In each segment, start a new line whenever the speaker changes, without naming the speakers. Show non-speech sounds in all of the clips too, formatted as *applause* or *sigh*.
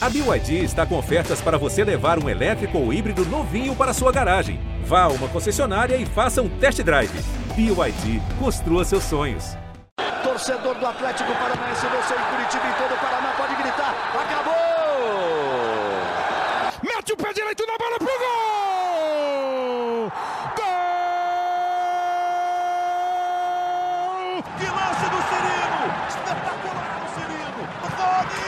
A BYD está com ofertas para você levar um elétrico ou híbrido novinho para sua garagem. Vá a uma concessionária e faça um test drive. BYD, construa seus sonhos.
Torcedor do Atlético Paranaense, você em Curitiba e todo o Paraná pode gritar: acabou!
Mete o pé direito na bola pro gol! Gol!
Que lance do Cirino! Espetacular o Cirino! Rony!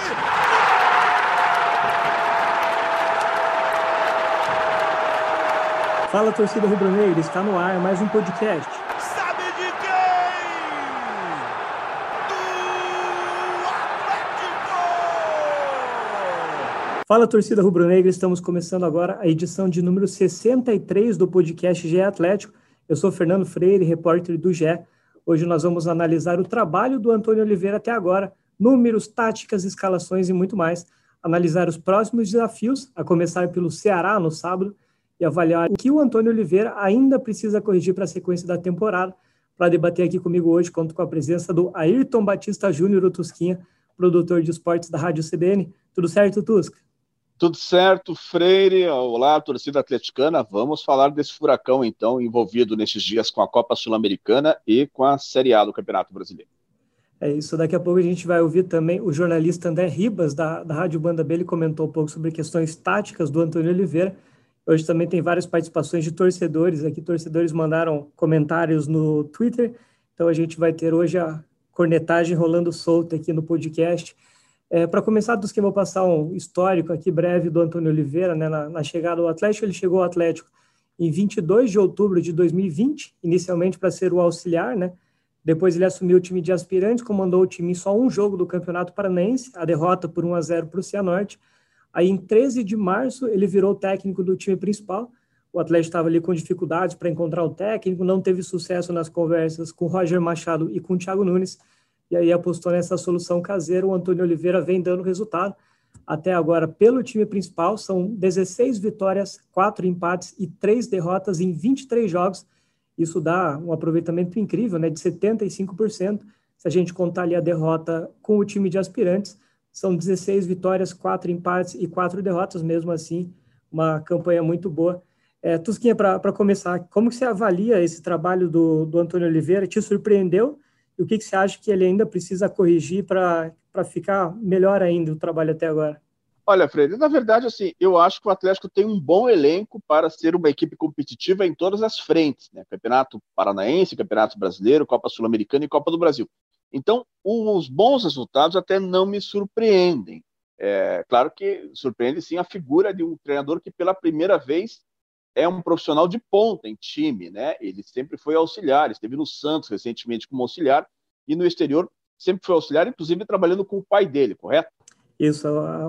Fala torcida rubro-negra, está no ar mais um podcast.
Sabe de quem? Do Atlético!
Fala torcida rubro-negra, estamos começando agora a edição de número 63 do podcast GE Atlético. Eu sou Fernando Freire, repórter do GE. Hoje nós vamos analisar o trabalho do Antônio Oliveira até agora, números, táticas, escalações e muito mais. Analisar os próximos desafios, a começar pelo Ceará no sábado, e avaliar o que o Antônio Oliveira ainda precisa corrigir para a sequência da temporada. Para debater aqui comigo hoje, conto com a presença do Ayrton Batista Júnior, Tusquinha, produtor de esportes da Rádio CBN. Tudo certo, Tusca?
Tudo certo, Freire. Olá, torcida atleticana. Vamos falar desse furacão, então, envolvido nesses dias com a Copa Sul-Americana e com a Série A do Campeonato Brasileiro.
É isso. Daqui a pouco a gente vai ouvir também o jornalista André Ribas, da, da Rádio Banda B. Ele comentou um pouco sobre questões táticas do Antônio Oliveira. Hoje também tem várias participações de torcedores aqui. Torcedores mandaram comentários no Twitter. Então a gente vai ter hoje a cornetagem rolando solta aqui no podcast. É, Para começar, dos que vou passar um histórico aqui breve do Antônio Oliveira, né, na, na chegada ao Atlético. Ele chegou ao Atlético em 22 de outubro de 2020, inicialmente para ser o auxiliar, né? Depois ele assumiu o time de aspirantes, comandou o time em só um jogo do Campeonato Paranaense, a derrota por 1 a 0 para o Cianorte. Aí, em 13 de março, ele virou técnico do time principal. O Atlético estava ali com dificuldades para encontrar o técnico, não teve sucesso nas conversas com Roger Machado e com Thiago Nunes. E aí apostou nessa solução caseira. O Antônio Oliveira vem dando resultado. Até agora, pelo time principal, são 16 vitórias, 4 empates e 3 derrotas em 23 jogos. Isso dá um aproveitamento incrível, né, de 75%. Se a gente contar ali a derrota com o time de aspirantes, são 16 vitórias, 4 empates e 4 derrotas, mesmo assim, uma campanha muito boa. É, Tusquinha, para começar, como que você avalia esse trabalho do, do Antônio Oliveira? Te surpreendeu? E o que, que você acha que ele ainda precisa corrigir para ficar melhor ainda o trabalho até agora?
Olha, Freire, na verdade, assim, eu acho que o Atlético tem um bom elenco para ser uma equipe competitiva em todas as frentes, né? Campeonato Paranaense, Campeonato Brasileiro, Copa Sul-Americana e Copa do Brasil. Então, os bons resultados até não me surpreendem. É, claro que surpreende sim a figura de um treinador que pela primeira vez é um profissional de ponta em time, né? Ele sempre foi auxiliar, esteve no Santos recentemente como auxiliar e no exterior sempre foi auxiliar, inclusive trabalhando com o pai dele, correto?
Isso,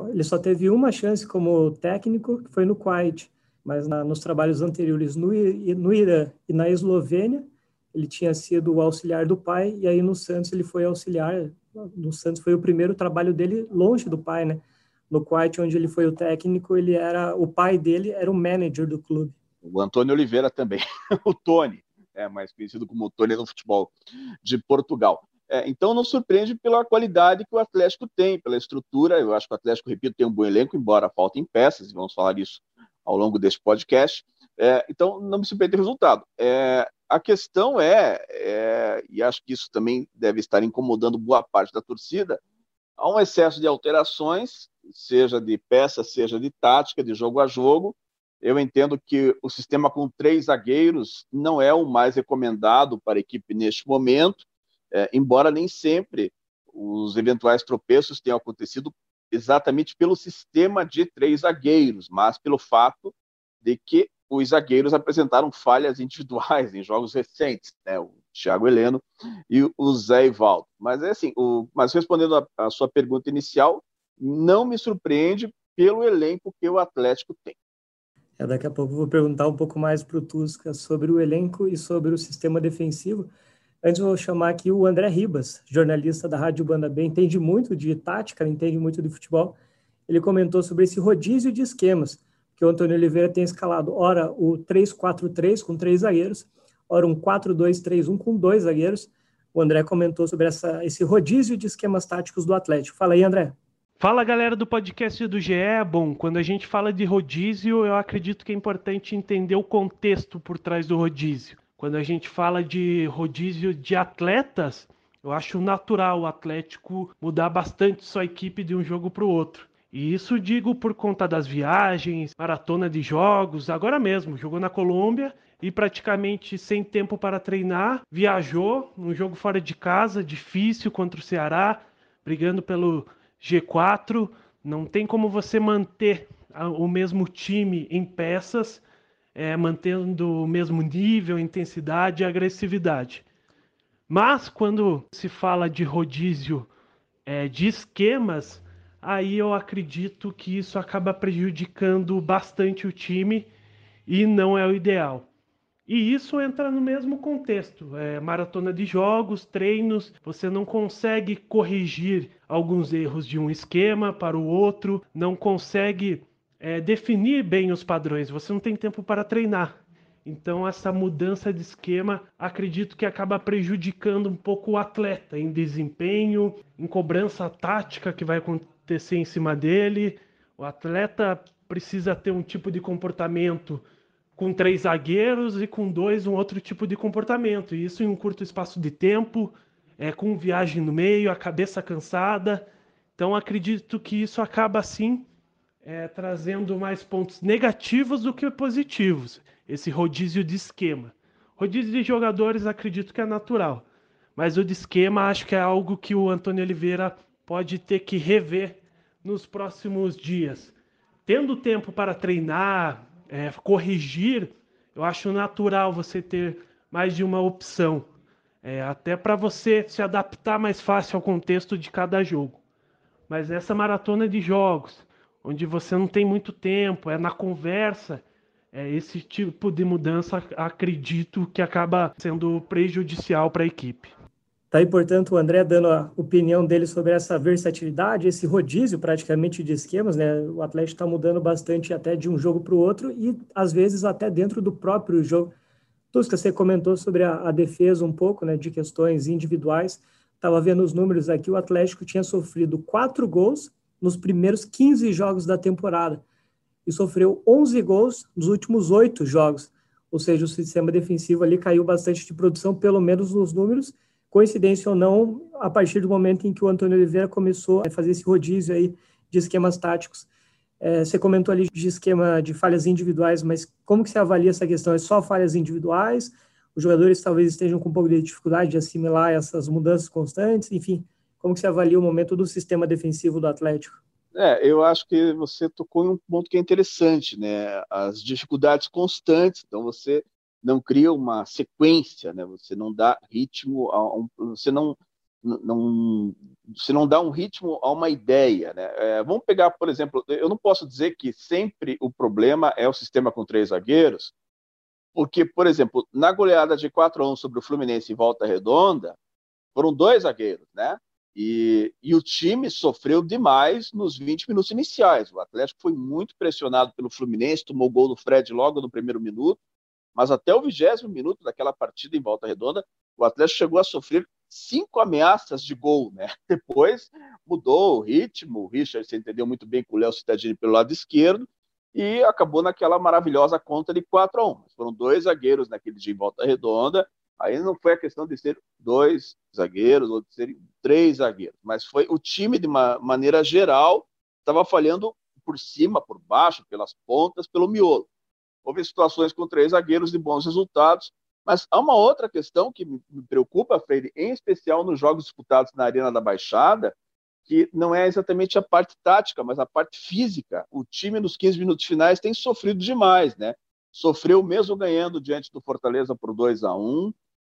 ele só teve uma chance como técnico, que foi no Kuwait, mas na, nos trabalhos anteriores no, no Irã e na Eslovênia, ele tinha sido o auxiliar do pai, e aí no Santos ele foi auxiliar, no Santos foi o primeiro trabalho dele longe do pai, né? No Kuwait, onde ele foi o técnico, ele era, o pai dele era o manager do clube.
O Antônio Oliveira também, *laughs* o Tony, é mais conhecido como Tony no futebol de Portugal. É, então não surpreende pela qualidade que o Atlético tem, pela estrutura. Eu acho que o Atlético, repito, tem um bom elenco, embora faltem peças, e vamos falar isso ao longo desse podcast. É, então não me surpreende o resultado. É, a questão é, é, e acho que isso também deve estar incomodando boa parte da torcida, há um excesso de alterações, seja de peça, seja de tática, de jogo a jogo. Eu entendo que o sistema com três zagueiros não é o mais recomendado para a equipe neste momento é, embora nem sempre os eventuais tropeços tenham acontecido exatamente pelo sistema de três zagueiros, mas pelo fato de que os zagueiros apresentaram falhas individuais *laughs* em jogos recentes, né? o Thiago Heleno e o Zé Ivaldo. Mas é assim, o, mas respondendo a, sua pergunta inicial, não me surpreende pelo elenco que o Atlético tem.
É, daqui a pouco vou perguntar um pouco mais para o Tusca sobre o elenco e sobre o sistema defensivo. Antes vou chamar aqui o André Ribas, jornalista da Rádio Banda B, entende muito de tática, entende muito de futebol. Ele comentou sobre esse rodízio de esquemas, que o Antônio Oliveira tem escalado, ora o 3-4-3 com três zagueiros, ora um 4-2-3-1 com dois zagueiros. O André comentou sobre essa, esse rodízio de esquemas táticos do Atlético. Fala aí, André.
Fala galera do podcast do GE. Bom, quando a gente fala de rodízio, eu acredito que é importante entender o contexto por trás do rodízio. Quando a gente fala de rodízio de atletas, eu acho natural o Atlético mudar bastante sua equipe de um jogo para o outro. E isso digo por conta das viagens, maratona de jogos, agora mesmo, jogou na Colômbia e praticamente sem tempo para treinar, viajou num jogo fora de casa, difícil contra o Ceará, brigando pelo G4, não tem como você manter o mesmo time em peças, é, mantendo o mesmo nível, intensidade e agressividade. Mas quando se fala de rodízio é, de esquemas, aí eu acredito que isso acaba prejudicando bastante o time e não é o ideal. E isso entra no mesmo contexto, é, maratona de jogos, treinos, você não consegue corrigir alguns erros de um esquema para o outro, não consegue é, definir bem os padrões, você não tem tempo para treinar. Então essa mudança de esquema, acredito que acaba prejudicando um pouco o atleta em desempenho, em cobrança tática que vai acontecer em cima dele. O atleta precisa ter um tipo de comportamento com três zagueiros e com dois um outro tipo de comportamento. E isso em um curto espaço de tempo, é, com viagem no meio, a cabeça cansada. Então acredito que isso acaba assim é, trazendo mais pontos negativos do que positivos. Esse rodízio de esquema. Rodízio de jogadores acredito que é natural, mas o de esquema acho que é algo que o Antônio Oliveira pode ter que rever nos próximos dias. Tendo tempo para treinar, é, corrigir, eu acho natural você ter mais de uma opção. É, até para você se adaptar mais fácil ao contexto de cada jogo. Mas essa maratona de jogos, onde você não tem muito tempo, é na conversa, é esse tipo de mudança acredito que acaba sendo prejudicial para a equipe.
Tá aí, portanto, o André dando a opinião dele sobre essa versatilidade, esse rodízio praticamente de esquemas, né? O Atlético está mudando bastante até de um jogo para o outro e às vezes até dentro do próprio jogo. Tusca, você comentou sobre a, a defesa um pouco, né, de questões individuais. Estava vendo os números aqui, o Atlético tinha sofrido quatro gols nos primeiros 15 jogos da temporada e sofreu 11 gols nos últimos oito jogos. Ou seja, o sistema defensivo ali caiu bastante de produção, pelo menos nos números, coincidência ou não, a partir do momento em que o Antônio Oliveira começou a fazer esse rodízio aí de esquemas táticos. É, você comentou ali de esquema de falhas individuais, mas como que você avalia essa questão? É só falhas individuais? Os jogadores talvez estejam com um pouco de dificuldade de assimilar essas mudanças constantes? Enfim, como que você avalia o momento do sistema defensivo do Atlético?
É, eu acho que você tocou em um ponto que é interessante, né? As dificuldades constantes. Então, você não cria uma sequência, né? Você não dá ritmo a um, você não não você não dá um ritmo a uma ideia, né? É, vamos pegar, por exemplo, eu não posso dizer que sempre o problema é o sistema com três zagueiros, porque, por exemplo, na goleada de 4 a 1 sobre o Fluminense em Volta Redonda, foram dois zagueiros, né? E, e, o time sofreu demais nos 20 minutos iniciais. O Atlético foi muito pressionado pelo Fluminense, tomou gol do Fred logo no primeiro minuto, mas até o vigésimo minuto daquela partida em volta redonda, o Atlético chegou a sofrer cinco ameaças de gol, né? *laughs* Depois mudou o ritmo, o Richard se entendeu muito bem com o Léo Cittadini pelo lado esquerdo e acabou naquela maravilhosa conta de 4 a 1. Foram dois zagueiros naquele dia em volta redonda. Aí não foi a questão de ser dois zagueiros ou de serem três zagueiros, mas foi o time de uma maneira geral estava falhando por cima, por baixo, pelas pontas, pelo miolo. Houve situações com três zagueiros de bons resultados, mas há uma outra questão que me preocupa, Freire, em especial nos jogos disputados na Arena da Baixada, que não é exatamente a parte tática, mas a parte física. O time nos 15 minutos finais tem sofrido demais, né? Sofreu mesmo ganhando diante do Fortaleza por 2 a 1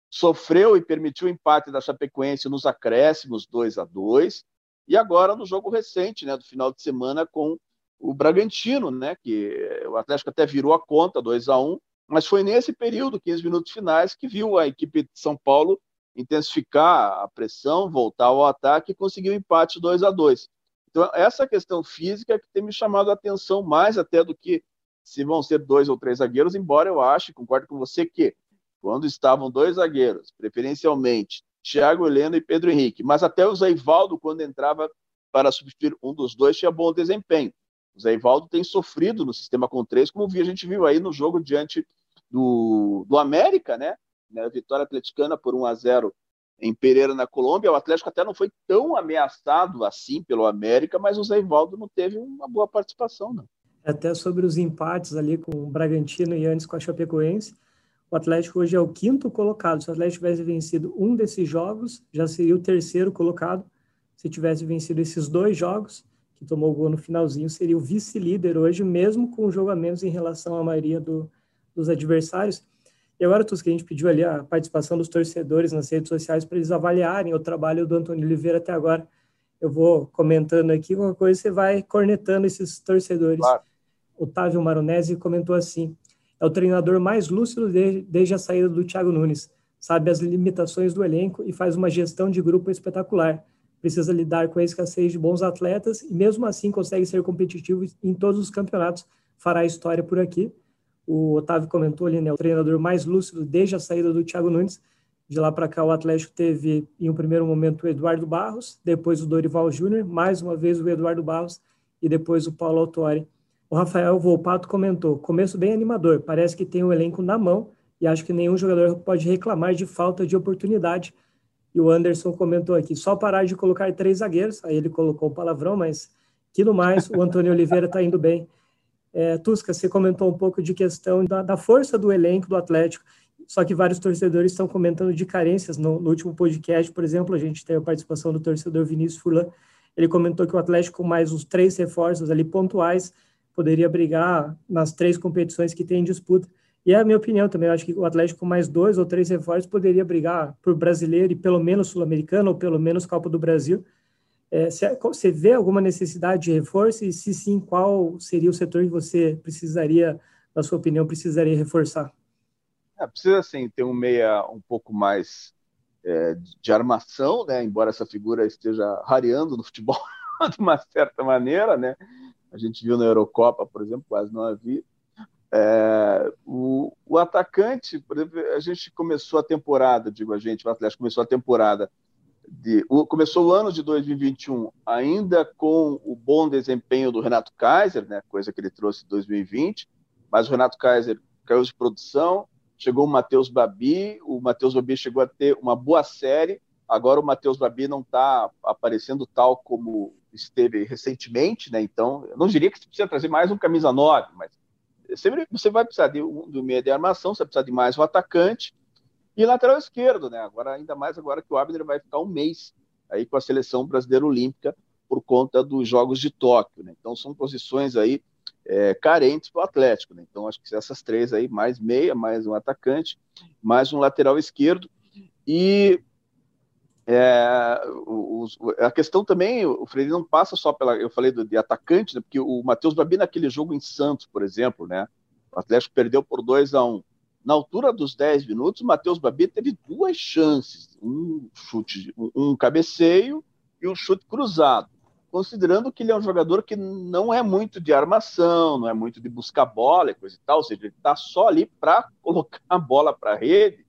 sofreu e permitiu o empate da Chapecoense nos acréscimos 2 a 2 e agora no jogo recente, né, do final de semana com o Bragantino, né, que o Atlético até virou a conta 2 a 1 mas foi nesse período, 15 minutos finais, que viu a equipe de São Paulo intensificar a pressão, voltar ao ataque e conseguir o um empate 2 a 2 Então, essa questão física que tem me chamado a atenção mais até do que se vão ser dois ou três zagueiros, embora eu ache, concordo com você, que quando estavam dois zagueiros, preferencialmente Thiago Heleno e Pedro Henrique, mas até o Zaivaldo, quando entrava, para substituir um dos dois tinha bom desempenho. O Zé Ivaldo tem sofrido no sistema com três, como a gente viu aí no jogo diante do, do América, né? Na vitória atleticana por 1 a 0 em Pereira, na Colômbia. O Atlético até não foi tão ameaçado assim pelo América, mas o Zé Ivaldo não teve uma boa participação, não.
Até sobre os empates ali com o Bragantino e antes com a Chapecoense, o Atlético hoje é o quinto colocado. Se o Atlético tivesse vencido um desses jogos, já seria o terceiro colocado. Se tivesse vencido esses dois jogos, que tomou o gol no finalzinho, seria o vice-líder hoje, mesmo com o jogo a menos em relação à maioria do, dos adversários. E agora, Tusca, a gente pediu ali a participação dos torcedores nas redes sociais para eles avaliarem o trabalho do Antônio Oliveira até agora. Eu vou comentando aqui, qualquer coisa você vai cornetando esses torcedores. Claro. Otávio Maronese comentou assim: é o treinador mais lúcido de, desde a saída do Thiago Nunes. Sabe as limitações do elenco e faz uma gestão de grupo espetacular. Precisa lidar com a escassez de bons atletas e, mesmo assim, consegue ser competitivo em todos os campeonatos. Fará história por aqui o Otávio comentou ali, né, o treinador mais lúcido desde a saída do Thiago Nunes. De lá para cá, o Atlético teve, em um primeiro momento, o Eduardo Barros, depois o Dorival Júnior, mais uma vez o Eduardo Barros e depois o Paulo Autori. O Rafael Volpato comentou: começo bem animador, parece que tem o elenco na mão e acho que nenhum jogador pode reclamar de falta de oportunidade. E o Anderson comentou aqui: só parar de colocar três zagueiros, aí ele colocou o palavrão, mas que no mais, o Antônio Oliveira está indo bem. É, Tusca, você comentou um pouco de questão da, da, força do elenco do Atlético, só que vários torcedores estão comentando de carências. No, no, último podcast, por exemplo, a gente teve a participação do torcedor Vinícius Furlan. Ele comentou que o Atlético, com mais os três reforços ali pontuais, poderia brigar nas três competições que tem em disputa. E é a minha opinião também. Eu acho que o Atlético, com mais dois ou três reforços, poderia brigar por brasileiro e pelo menos sul-americano, ou pelo menos Copa do Brasil é, você vê alguma necessidade de reforço e, se sim, qual seria o setor que você precisaria, na sua opinião, precisaria reforçar?
É, precisa, sim, ter um meia um pouco mais é, de armação, né? embora essa figura esteja rareando no futebol *laughs* de uma certa maneira. Né? A gente viu na Eurocopa, por exemplo, quase não havia. É, o, o, atacante, a gente começou a temporada, digo a gente, o Atlético começou a temporada de, o, começou o ano de 2021 ainda com o bom desempenho do Renato Kaiser, né, coisa que ele trouxe em 2020, mas o Renato Kaiser caiu de produção, chegou o Matheus Babi, o Matheus Babi chegou a ter uma boa série, agora o Matheus Babi não está aparecendo tal como esteve recentemente, né, então eu não diria que precisa trazer mais um camisa 9, mas sempre você vai precisar de um, de meia de armação, você vai precisar de mais um atacante, e lateral esquerdo, né? Agora, ainda mais agora que o Abner vai ficar um mês aí com a seleção brasileira olímpica por conta dos Jogos de Tóquio, né? Então são posições aí é, carentes para o Atlético, né? Então acho que essas três aí, mais meia, mais um atacante, mais um lateral esquerdo e é, a questão também, o Freire não passa só pela, eu falei do, de atacante, né? Porque o Matheus Babi naquele jogo em Santos, por exemplo, né? O Atlético perdeu por 2 a 1 um na altura dos 10 minutos, o Matheus Babi teve duas chances, um chute, um cabeceio e um chute cruzado. Considerando que ele é um jogador que não é muito de armação, não é muito de buscar bola e coisa e tal, ou seja, ele está só ali para *laughs* colocar a bola para a rede,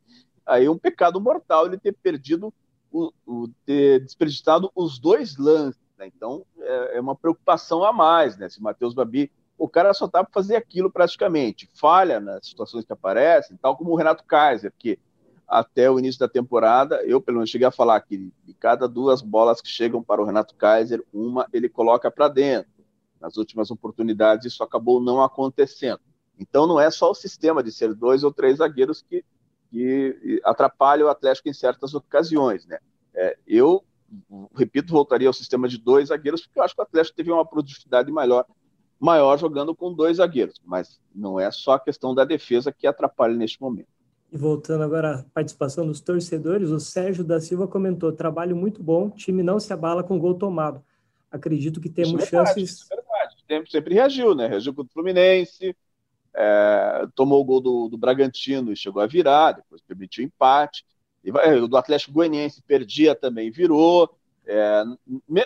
aí é um pecado mortal ele ter perdido, o, o ter desperdiçado os dois lances. Né? Então, é, é, uma preocupação a mais, né? Se o Matheus Babi o cara só tá para fazer aquilo praticamente. Falha nas situações que aparecem, tal como o Renato Kaiser, que até o início da temporada, eu pelo menos cheguei a falar que de cada duas bolas que chegam para o Renato Kaiser, uma ele coloca para dentro. Nas últimas oportunidades isso acabou não acontecendo. Então não é só o sistema de ser dois ou três zagueiros que, que atrapalha o Atlético em certas ocasiões, né? É, eu repito, voltaria ao sistema de dois zagueiros porque eu acho que o Atlético teve uma produtividade maior maior jogando com dois zagueiros, mas não é só a questão da defesa que atrapalha neste momento.
E voltando agora à participação dos torcedores, o Sérgio da Silva comentou: trabalho muito bom, time não se abala com gol tomado. Acredito que temos isso é verdade, chances. Isso é verdade.
O tempo sempre reagiu, né? Reagiu contra o Fluminense, é, tomou o gol do, do Bragantino e chegou a virar, depois permitiu empate. O do Atlético Goianiense perdia também, virou. É,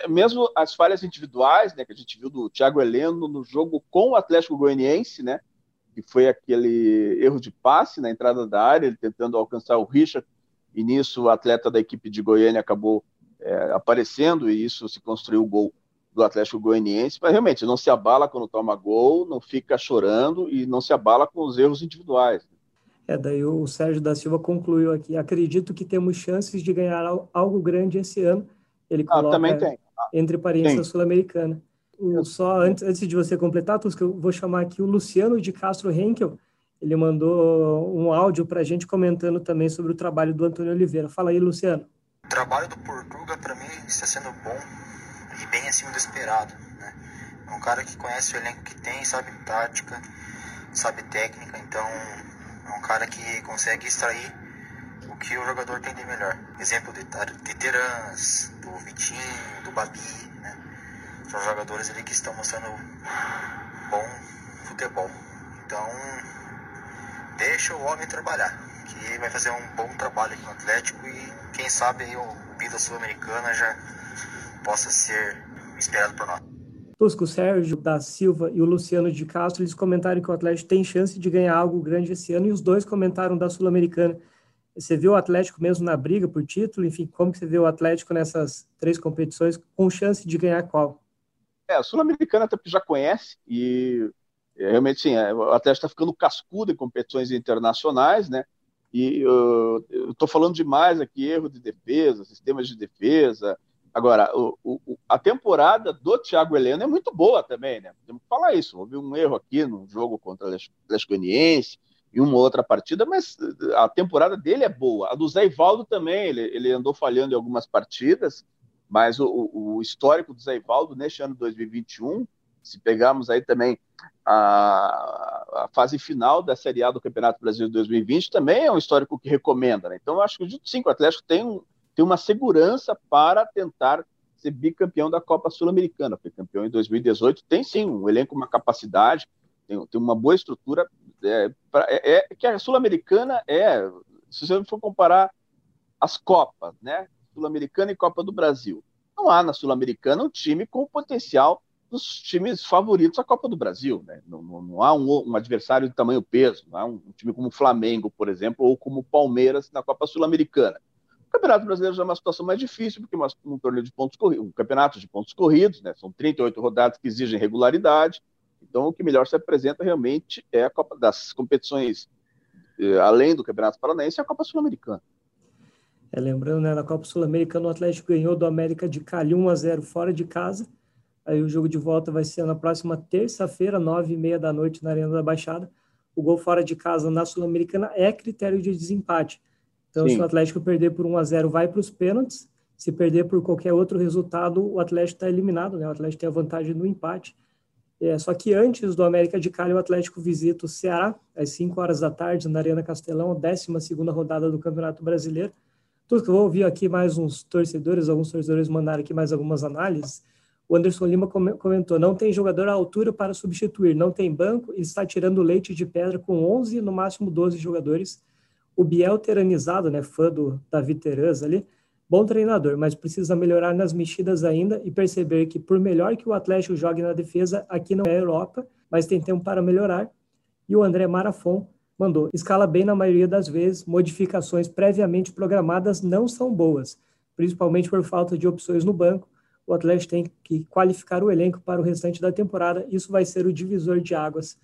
mesmo as falhas individuais, né, que a gente viu do Thiago Heleno no jogo com o Atlético Goianiense, né, que foi aquele erro de passe na entrada da área, ele tentando alcançar o Richard, e nisso o atleta da equipe de Goiânia acabou é, aparecendo, e isso se construiu o gol do Atlético Goianiense, mas realmente não se abala quando toma gol, não fica chorando e não se abala com os erros individuais.
É, daí o Sérgio da Silva concluiu aqui, acredito que temos chances de ganhar algo grande esse ano. Ele ah, coloca ah, também tem. entre parênteses sul-americana. Só antes, antes de você completar, Tusca, eu vou chamar aqui o Luciano de Castro Henkel, ele mandou um áudio para a gente comentando também sobre o trabalho do Antônio Oliveira. Fala aí, Luciano.
O trabalho do Portuga, para mim, está sendo bom e bem acima do esperado. Né? É um cara que conhece o elenco que tem, sabe tática, sabe técnica, então é um cara que consegue extrair o que o jogador tem de melhor. Exemplo de, de Terans, do Vitinho, do Babi, né? São jogadores ali que estão mostrando bom futebol. Então, deixa o homem trabalhar, que vai fazer um bom trabalho aqui no Atlético e quem sabe aí o Bida Sul-Americana já possa ser esperado por nós.
Tusco, o Sérgio da Silva e o Luciano de Castro, eles comentaram que o Atlético tem chance de ganhar algo grande esse ano e os dois comentaram da Sul-Americana. Você viu o Atlético mesmo na briga por título? Enfim, como que você vê o Atlético nessas três competições com chance de ganhar qual?
É, a Sul-Americana até porque já conhece e realmente, sim, é, o Atlético está ficando cascudo em competições internacionais, né? E uh, eu estou falando demais aqui, erro de defesa, sistemas de defesa. Agora, o, o, a temporada do Thiago Heleno é muito boa também, né? Que falar isso. Houve um erro aqui no jogo contra o Atlético Goianiense e uma outra partida, mas a temporada dele é boa. A do Zé Ivaldo também, ele, ele andou falhando em algumas partidas, mas o, o histórico do Zé Ivaldo neste ano 2021 se pegarmos aí também a, a, fase final da Série A do Campeonato Brasileiro 2020, também é um histórico que recomenda. Né? Então, eu acho que o sim, o Atlético tem, um, tem uma segurança para tentar ser bicampeão da Copa Sul-Americana. Foi campeão em 2018, tem sim um elenco, uma capacidade, tem, tem uma boa estrutura. É, pra, é, é que a Sul-Americana é, se você for comparar as Copas, né? Sul-Americana e Copa do Brasil. Não há na Sul-Americana um time com potencial dos times favoritos à Copa do Brasil. Né? Não, não, não há um, um, adversário de tamanho peso, não há um, um, time como o Flamengo, por exemplo, ou como o Palmeiras na Copa Sul-Americana. O Campeonato Brasileiro já é uma situação mais difícil, porque é um torneio de pontos corridos, um campeonato de pontos corridos, né? são 38 rodadas que exigem regularidade. Então, o que melhor se apresenta realmente é a Copa das competições, eh, além do Campeonato Paranaense, é a Copa Sul-Americana.
É, lembrando, né, na Copa Sul-Americana, o Atlético ganhou do América de Cali 1 a 0 fora de casa Aí o jogo de volta vai ser na próxima terça-feira, nove e meia da noite, na Arena da Baixada. O gol fora de casa na Sul-Americana é critério de desempate. Então, Sim. se o Atlético perder por 1 a 0 vai para os pênaltis. Se perder por qualquer outro resultado, o Atlético está eliminado, né? O Atlético tem a vantagem do empate. É, só que antes do América de Cali, o Atlético visita o Ceará, às 5 horas da tarde, na Arena Castelão, 12 rodada do Campeonato Brasileiro. Tudo que eu vou ouvir aqui mais uns torcedores, alguns torcedores mandaram aqui mais algumas análises o Anderson Lima comentou: não tem jogador à altura para substituir, não tem banco, ele está tirando leite de pedra com 11, no máximo 12 jogadores. O Biel teranizado, né, fã do Davi Teraz ali, bom treinador, mas precisa melhorar nas mexidas ainda e perceber que, por melhor que o Atlético jogue na defesa, aqui não é Europa, mas tem tempo para melhorar. E o André Marafon mandou: escala bem na maioria das vezes, modificações previamente programadas não são boas, principalmente por falta de opções no banco o Atlético tem que qualificar o elenco para o restante da temporada. Isso vai ser o divisor de águas.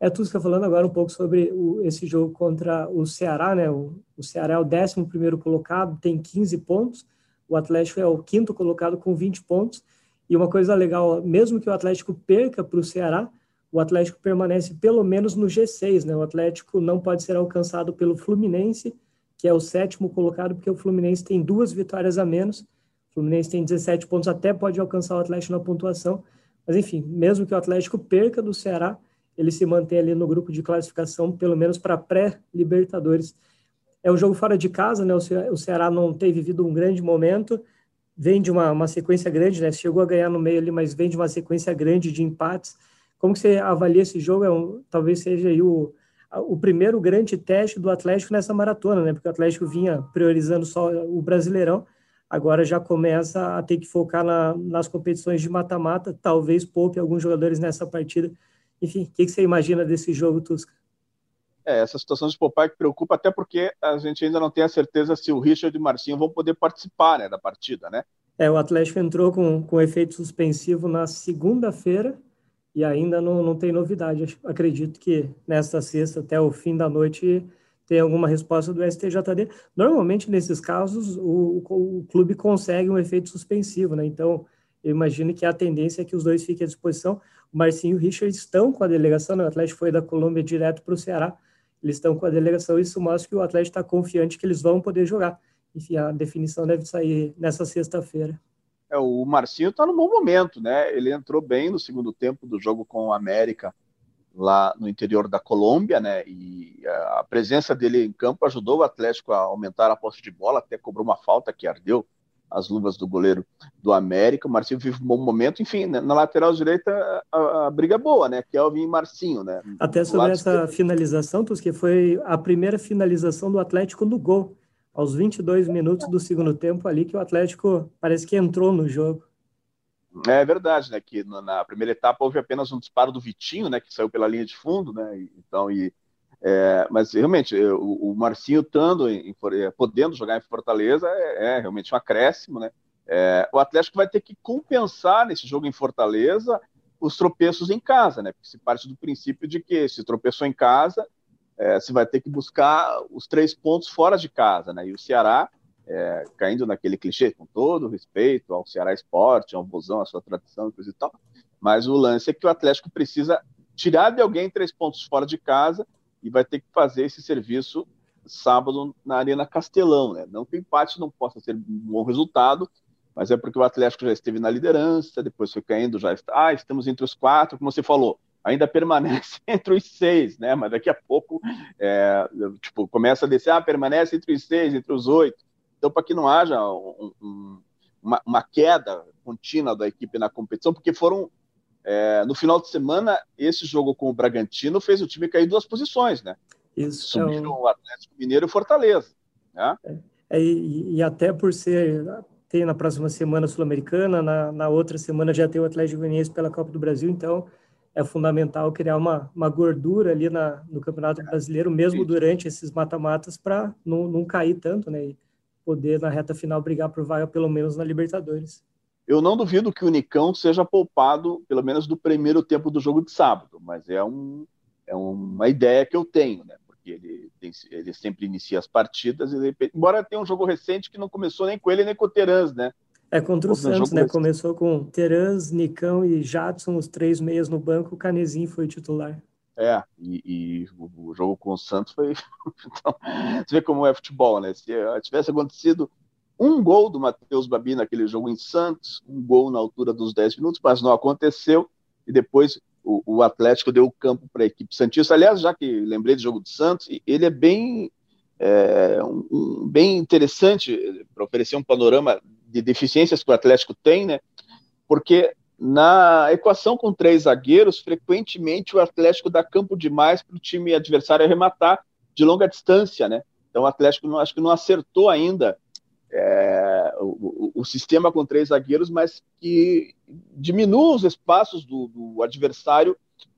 É Tusca falando agora um pouco sobre o, esse jogo contra o Ceará, né? O, o Ceará é o 11 colocado, tem 15 pontos. O Atlético é o quinto colocado com 20 pontos. E uma coisa legal, mesmo que o Atlético perca para o Ceará, o Atlético permanece pelo menos no G6, né? O Atlético não pode ser alcançado pelo Fluminense, que é o sétimo colocado, porque o Fluminense tem duas vitórias a menos o Fluminense tem 17 pontos, até pode alcançar o Atlético na pontuação. Mas, enfim, mesmo que o Atlético perca do Ceará, ele se mantém ali no grupo de classificação, pelo menos para pré-Libertadores. É um jogo fora de casa, né? O Ceará não tem vivido um grande momento, vem de uma, uma sequência grande, né? Chegou a ganhar no meio ali, mas vem de uma sequência grande de empates. Como você avalia esse jogo? É um, talvez seja aí o, o primeiro grande teste do Atlético nessa maratona, né? Porque o Atlético vinha priorizando só o Brasileirão, agora já começa a ter que focar na, nas competições de mata-mata, talvez poupe alguns jogadores nessa partida. Enfim, o que, que, você imagina desse jogo, Tusca?
É, essa situação de poupar que preocupa, até porque a gente ainda não tem a certeza se o Richard e o Marcinho vão poder participar né, da partida, né?
É, o Atlético entrou com, com efeito suspensivo na segunda-feira e ainda não, não tem novidade. Acredito que nesta sexta, até o fim da noite, tem alguma resposta do STJD. Normalmente, nesses casos, o, o, o clube consegue um efeito suspensivo, né? Então, eu imagino que a tendência é que os dois fiquem à disposição. O Marcinho e o Richard estão com a delegação, né? o Atlético foi da Colômbia direto para o Ceará, eles estão com a delegação, isso mostra que o Atlético está confiante que eles vão poder jogar. Enfim, a definição deve sair nessa sexta-feira.
É, o Marcinho está no bom momento, né? Ele entrou bem no segundo tempo do jogo com o América lá no interior da Colômbia, né? E a presença dele em campo ajudou o Atlético a aumentar a posse de bola, até cobrou uma falta que ardeu as luvas do goleiro do América. O Marcinho vive um bom momento. Enfim, né, na lateral direita a, a, briga é boa, né? Kelvin e Marcinho, né?
Até sobre essa esquerdo. finalização, que foi a primeira finalização do Atlético no gol. Aos 22 minutos do segundo tempo ali que o Atlético parece que entrou no jogo.
É verdade, né? Que na primeira etapa houve apenas um disparo do Vitinho, né? Que saiu pela linha de fundo, né? Então, e é, mas realmente, o, o Marcinho estando é, podendo jogar em Fortaleza é, é realmente um acréscimo, né? É, o Atlético vai ter que compensar nesse jogo em Fortaleza os tropeços em casa, né? Porque se parte do princípio de que se tropeçou em casa, é, se vai ter que buscar os três pontos fora de casa, né? E o Ceará, é, caindo naquele clichê, com todo respeito ao Ceará Esporte, ao Bozão, a sua tradição e coisa e tal, mas o lance é que o Atlético precisa tirar de alguém três pontos fora de casa e vai ter que fazer esse serviço sábado na Arena Castelão, né? Não que empate não possa ser um bom resultado, mas é porque o Atlético já esteve na liderança, depois foi caindo, já está, ah, estamos entre os quatro, como você falou, ainda *laughs* permanece entre os seis, né? Mas daqui a pouco, é, tipo, começa a descer, ah, permanece entre os seis, entre os oito. Então, para que não haja um, um, uma, uma queda contínua da equipe na competição, porque foram é, no final de semana, esse jogo com o Bragantino fez o time cair duas posições, né?
Isso.
Subiram é um... o Atlético Mineiro e o Fortaleza. Né?
É, e, e, até por ser. Tem na próxima semana Sul-Americana, na, na outra semana já tem o Atlético Goianiense pela Copa do Brasil, então é fundamental criar uma, uma gordura ali na, no Campeonato Brasileiro, mesmo Sim. durante esses mata-matas, para não, não cair tanto, né? E poder, na reta final, brigar por vaga, pelo menos na Libertadores.
Eu não duvido que o Nicão seja poupado, pelo menos do primeiro tempo do jogo de sábado, mas é, um, é uma ideia que eu tenho, né? Porque ele, tem, ele sempre inicia as partidas, e embora tenha um jogo recente que não começou nem com ele nem com o Terans, né?
É contra o Santos, né? Recente. Começou com Terans, Nicão e Jadson, os três meias no banco, o Canezinho foi titular.
É, e, e o, o, jogo com o Santos foi. *laughs* então, você vê como é futebol, né? Se tivesse acontecido um gol do Matheus Babi naquele jogo em Santos, um gol na altura dos 10 minutos, mas não aconteceu, e depois o, o Atlético deu o campo para a equipe Santista. Aliás, já que lembrei do jogo do Santos, ele é bem, é, um, um, bem interessante para oferecer um panorama de deficiências que o Atlético tem, né? Porque na equação com três zagueiros, frequentemente o Atlético dá campo demais para o time adversário arrematar de longa distância, né? Então o Atlético não, acho que não acertou ainda é, o, o, sistema com três zagueiros, mas que diminua os espaços do, do, adversário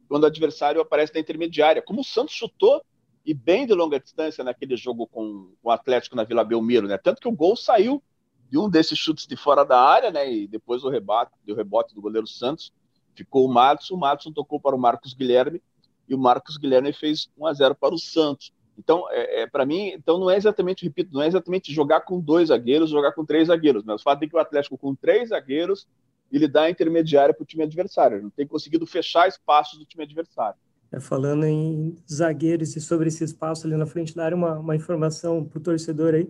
quando o adversário aparece na intermediária, como o Santos chutou e bem de longa distância naquele jogo com, o Atlético na Vila Belmiro, né? Tanto que o gol saiu de um desses chutes de fora da área, né? E depois o rebate, deu rebote do goleiro Santos, ficou o Matos, o Matos tocou para o Marcos Guilherme e o Marcos Guilherme fez 1 a 0 para o Santos. Então, é, é para mim, então não é exatamente, repito, não é exatamente jogar com dois zagueiros, jogar com três zagueiros, mas o fato de que o Atlético com três zagueiros ele dá intermediária para o time adversário, ele não tem conseguido fechar espaços do time adversário.
É, falando em zagueiros e sobre esse espaço ali na frente da área, uma, uma informação para o torcedor aí.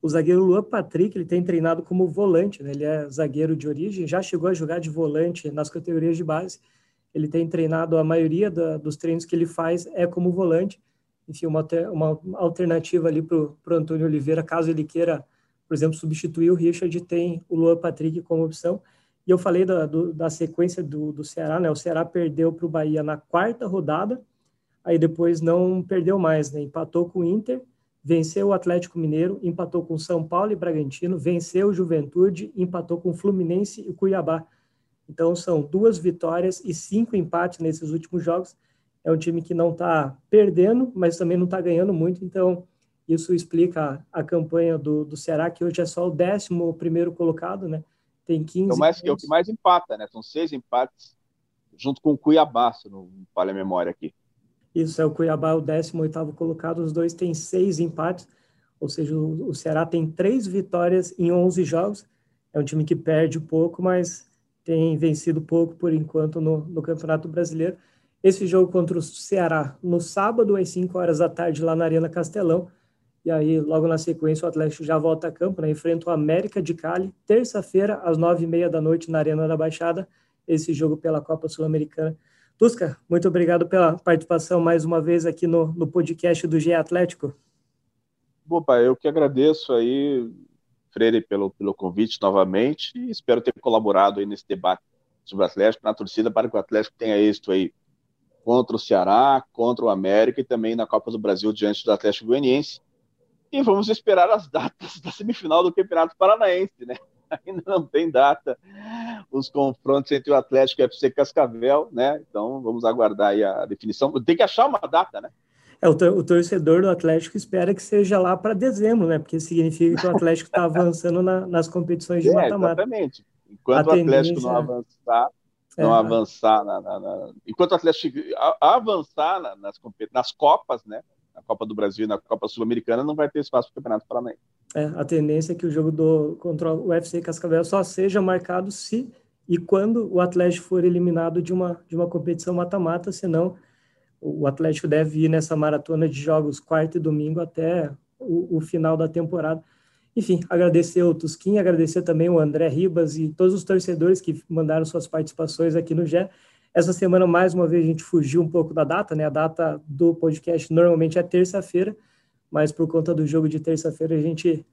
O zagueiro Luan Patrick, ele tem treinado como volante, né? ele é zagueiro de origem, já chegou a jogar de volante nas categorias de base. Ele tem treinado, a maioria da, dos treinos que ele faz é como volante enfim, uma, uma alternativa ali para o Antônio Oliveira, caso ele queira, por exemplo, substituir o Richard, tem o Luan Patrick como opção. E eu falei da, do, da sequência do, do Ceará, né? O Ceará perdeu para o Bahia na quarta rodada, aí depois não perdeu mais, né? Empatou com o Inter, venceu o Atlético Mineiro, empatou com São Paulo e Bragantino, venceu o Juventude, empatou com Fluminense e Cuiabá. Então são duas vitórias e cinco empates nesses últimos jogos é um time que não está perdendo, mas também não está ganhando muito, então isso explica a, a campanha do, do Ceará, que hoje é só o 11 primeiro colocado, né? tem 15
é o, mais, é o que mais empata, né? São seis empates, junto com o Cuiabá, se não falha a memória aqui.
Isso, é o Cuiabá, o 18º colocado, os dois têm seis empates, ou seja, o, o Ceará tem três vitórias em 11 jogos, é um time que perde pouco, mas tem vencido pouco por enquanto no, no Campeonato Brasileiro. Esse jogo contra o Ceará, no sábado, às 5 horas da tarde, lá na Arena Castelão, e aí, logo na sequência, o Atlético já volta a campo, né? enfrenta o América de Cali, terça-feira, às nove e meia da noite, na Arena da Baixada, esse jogo pela Copa Sul-Americana. Tusca, muito obrigado pela participação mais uma vez aqui no, no podcast do GE Atlético.
Opa, eu que agradeço aí, Freire, pelo, pelo convite novamente e espero ter colaborado aí nesse debate sobre o Atlético, na torcida, para que o Atlético tenha êxito aí contra o Ceará, contra o América e também na Copa do Brasil diante do Atlético Goianiense e vamos esperar as datas da semifinal do Campeonato Paranaense, né? *laughs* Ainda não tem data os confrontos entre o Atlético e o FC Cascavel, né? Então vamos aguardar aí a definição. Tem que achar uma data, né?
É, o, o torcedor do Atlético espera que seja lá para dezembro, né? Porque significa que o Atlético está *laughs* avançando na, nas competições de é, mata-mata.
É, exatamente. Enquanto o Atlético não avançar, não é, avançar na, na, na, enquanto o Atlético avançar nas, nas Copas, né? na Copa do Brasil e na Copa Sul-Americana, não vai ter espaço para o Campeonato Paranaense.
É, a tendência é que o jogo do, contra o UFC Cascavel só seja marcado se e quando o Atlético for eliminado de uma, de uma competição mata-mata, senão o Atlético deve ir nessa maratona de jogos quarta e domingo até o, o final da temporada. Enfim, agradecer o Tusquim, agradecer também o André Ribas e todos os torcedores que mandaram suas participações aqui no GE. Essa semana, mais uma vez, a gente fugiu um pouco da data, né? A data do podcast normalmente é terça-feira, mas por conta do jogo de terça-feira, a gente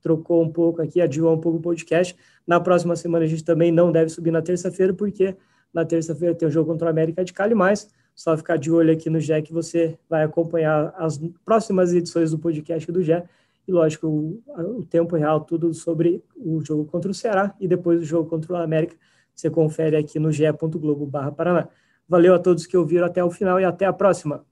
trocou um pouco aqui, adiou um pouco o podcast. Na próxima semana, a gente também não deve subir na terça-feira, porque na terça-feira tem o jogo contra o América de Cali, mas só ficar de olho aqui no GE que você vai acompanhar as próximas edições do podcast do GE. E, lógico, o, o tempo real, tudo sobre o jogo contra o Ceará e depois o jogo contra o América você confere aqui no ge.globo.paraná. Valeu a todos que ouviram até o final e até a próxima.